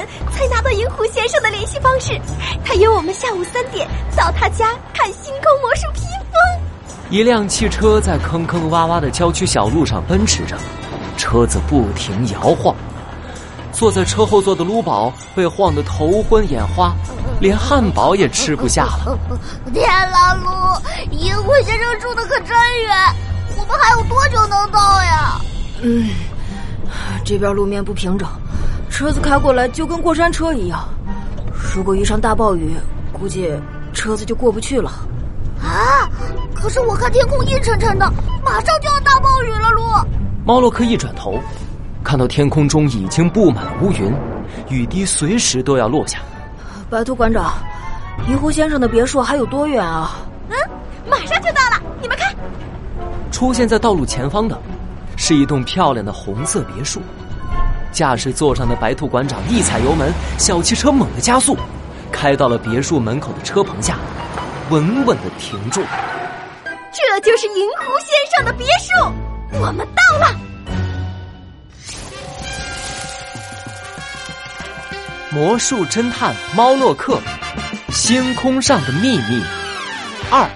晨才拿到银狐先生的联系方式，他约我们下午三点到他家看星空魔术披风。一辆汽车在坑坑洼洼的郊区小路上奔驰着，车子不停摇晃。坐在车后座的卢宝被晃得头昏眼花，连汉堡也吃不下了。天啦噜，银狐先生住的可真远，我们还有多久能到呀？嗯，这边路面不平整，车子开过来就跟过山车一样。如果遇上大暴雨，估计车子就过不去了。啊！可是我看天空阴沉沉的，马上就要大暴雨了，路。猫洛克一转头。看到天空中已经布满了乌云，雨滴随时都要落下。白兔馆长，银狐先生的别墅还有多远啊？嗯，马上就到了。你们看，出现在道路前方的，是一栋漂亮的红色别墅。驾驶座上的白兔馆长一踩油门，小汽车猛地加速，开到了别墅门口的车棚下，稳稳的停住。这就是银狐先生的别墅，我们到了。魔术侦探猫洛克，星空上的秘密二。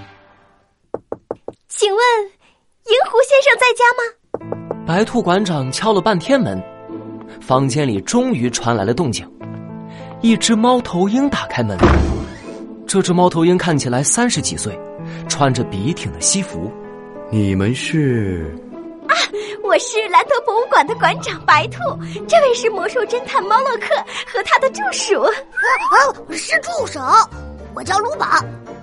请问，银狐先生在家吗？白兔馆长敲了半天门，房间里终于传来了动静。一只猫头鹰打开门，这只猫头鹰看起来三十几岁，穿着笔挺的西服。你们是？啊我是兰德博物馆的馆长白兔，这位是魔术侦探猫洛克和他的助手。啊啊，是助手，我叫卢宝。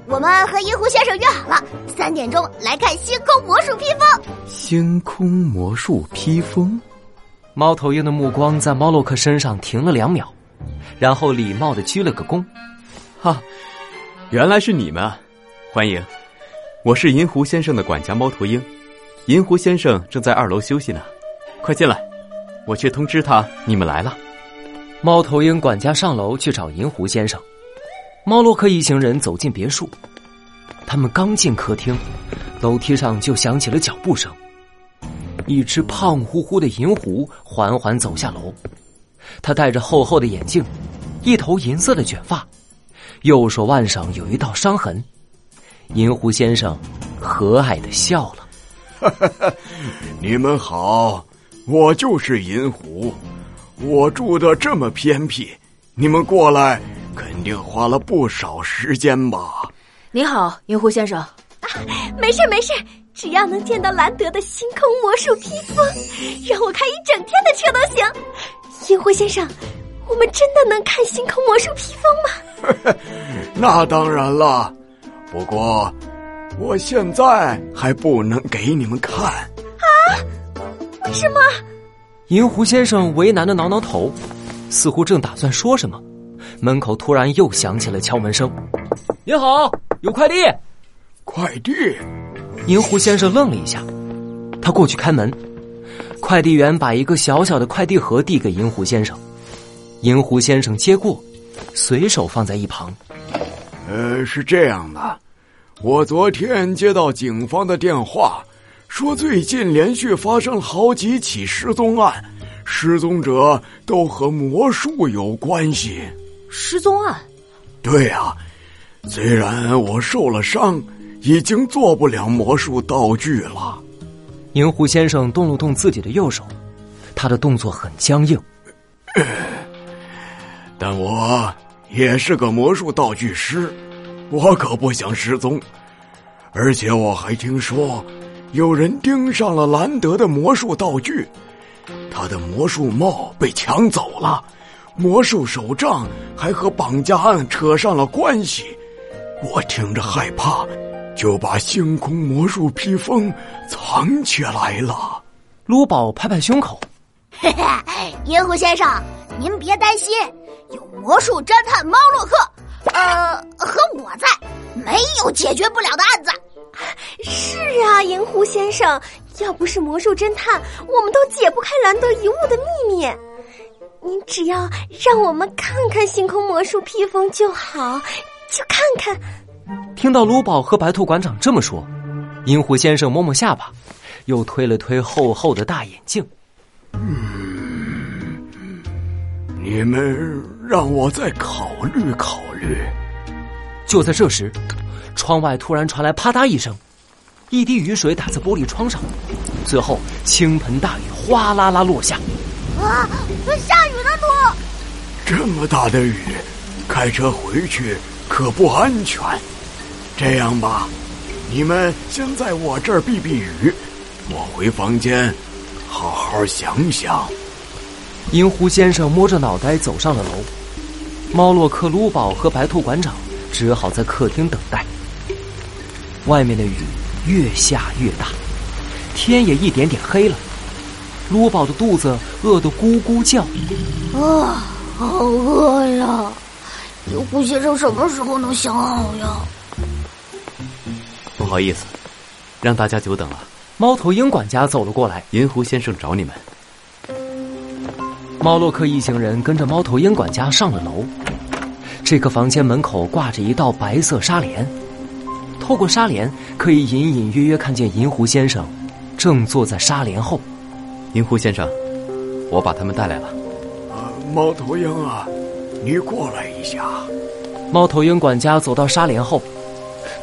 我们和银狐先生约好了，三点钟来看星空魔术披风。星空魔术披风，猫头鹰的目光在猫洛克身上停了两秒，然后礼貌的鞠了个躬。哈，原来是你们，啊！欢迎，我是银狐先生的管家猫头鹰。银狐先生正在二楼休息呢，快进来，我去通知他你们来了。猫头鹰管家上楼去找银狐先生。猫洛克一行人走进别墅，他们刚进客厅，楼梯上就响起了脚步声。一只胖乎乎的银狐缓缓走下楼，他戴着厚厚的眼镜，一头银色的卷发，右手腕上有一道伤痕。银狐先生和蔼的笑了。哈哈，你们好，我就是银狐，我住的这么偏僻，你们过来肯定花了不少时间吧？你好，银狐先生。啊，没事没事，只要能见到兰德的星空魔术披风，让我开一整天的车都行。银狐先生，我们真的能看星空魔术披风吗？那当然了，不过。我现在还不能给你们看啊？为什么？银狐先生为难的挠挠头，似乎正打算说什么，门口突然又响起了敲门声。您好，有快递。快递。银狐先生愣了一下，他过去开门，快递员把一个小小的快递盒递给银狐先生，银狐先生接过，随手放在一旁。呃，是这样的。我昨天接到警方的电话，说最近连续发生了好几起失踪案，失踪者都和魔术有关系。失踪案？对呀，虽然我受了伤，已经做不了魔术道具了。银狐先生动了动自己的右手，他的动作很僵硬。但我也是个魔术道具师。我可不想失踪，而且我还听说，有人盯上了兰德的魔术道具，他的魔术帽被抢走了，魔术手杖还和绑架案扯上了关系。我听着害怕，就把星空魔术披风藏起来了。卢宝拍拍胸口：“嘿嘿，银狐先生，您别担心，有魔术侦探猫洛克。”呃，和我在，没有解决不了的案子。是啊，银狐先生，要不是魔术侦探，我们都解不开兰德遗物的秘密。您只要让我们看看星空魔术披风就好，就看看。听到卢宝和白兔馆长这么说，银狐先生摸摸下巴，又推了推厚厚的大眼镜。嗯，你们让我再考虑考虑。就在这时，窗外突然传来啪嗒一声，一滴雨水打在玻璃窗上，最后倾盆大雨哗啦啦落下。啊，下雨了，都！这么大的雨，开车回去可不安全。这样吧，你们先在我这儿避避雨，我回房间好好想想。银狐先生摸着脑袋走上了楼，猫洛克、鲁宝和白兔馆长只好在客厅等待。外面的雨越下越大，天也一点点黑了。鲁宝的肚子饿得咕咕叫，啊，好饿呀！银狐先生什么时候能想好呀？不好意思，让大家久等了。猫头鹰管家走了过来，银狐先生找你们。猫洛克一行人跟着猫头鹰管家上了楼。这个房间门口挂着一道白色纱帘，透过纱帘可以隐隐约约看见银狐先生正坐在纱帘后。银狐先生，我把他们带来了。啊，猫头鹰啊，你过来一下。猫头鹰管家走到纱帘后，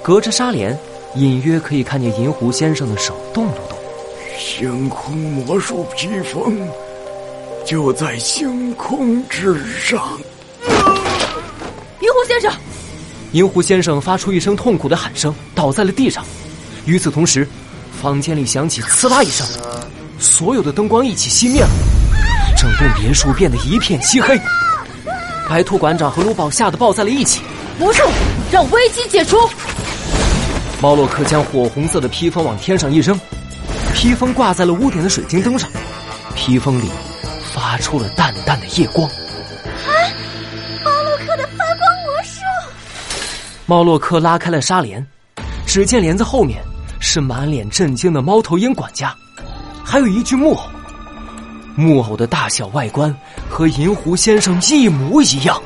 隔着纱帘，隐约可以看见银狐先生的手动了动。星空魔术披风。就在星空之上，银狐先生！银狐先生发出一声痛苦的喊声，倒在了地上。与此同时，房间里响起“刺啦”一声，所有的灯光一起熄灭了，整栋别墅变得一片漆黑。白兔馆长和卢宝吓得抱在了一起。魔术让危机解除。猫洛克将火红色的披风往天上一扔，披风挂在了屋顶的水晶灯上，披风里。发出了淡淡的夜光。啊！猫洛克的发光魔术。猫洛克拉开了纱帘，只见帘子后面是满脸震惊的猫头鹰管家，还有一具木偶。木偶的大小外观和银狐先生一模一样。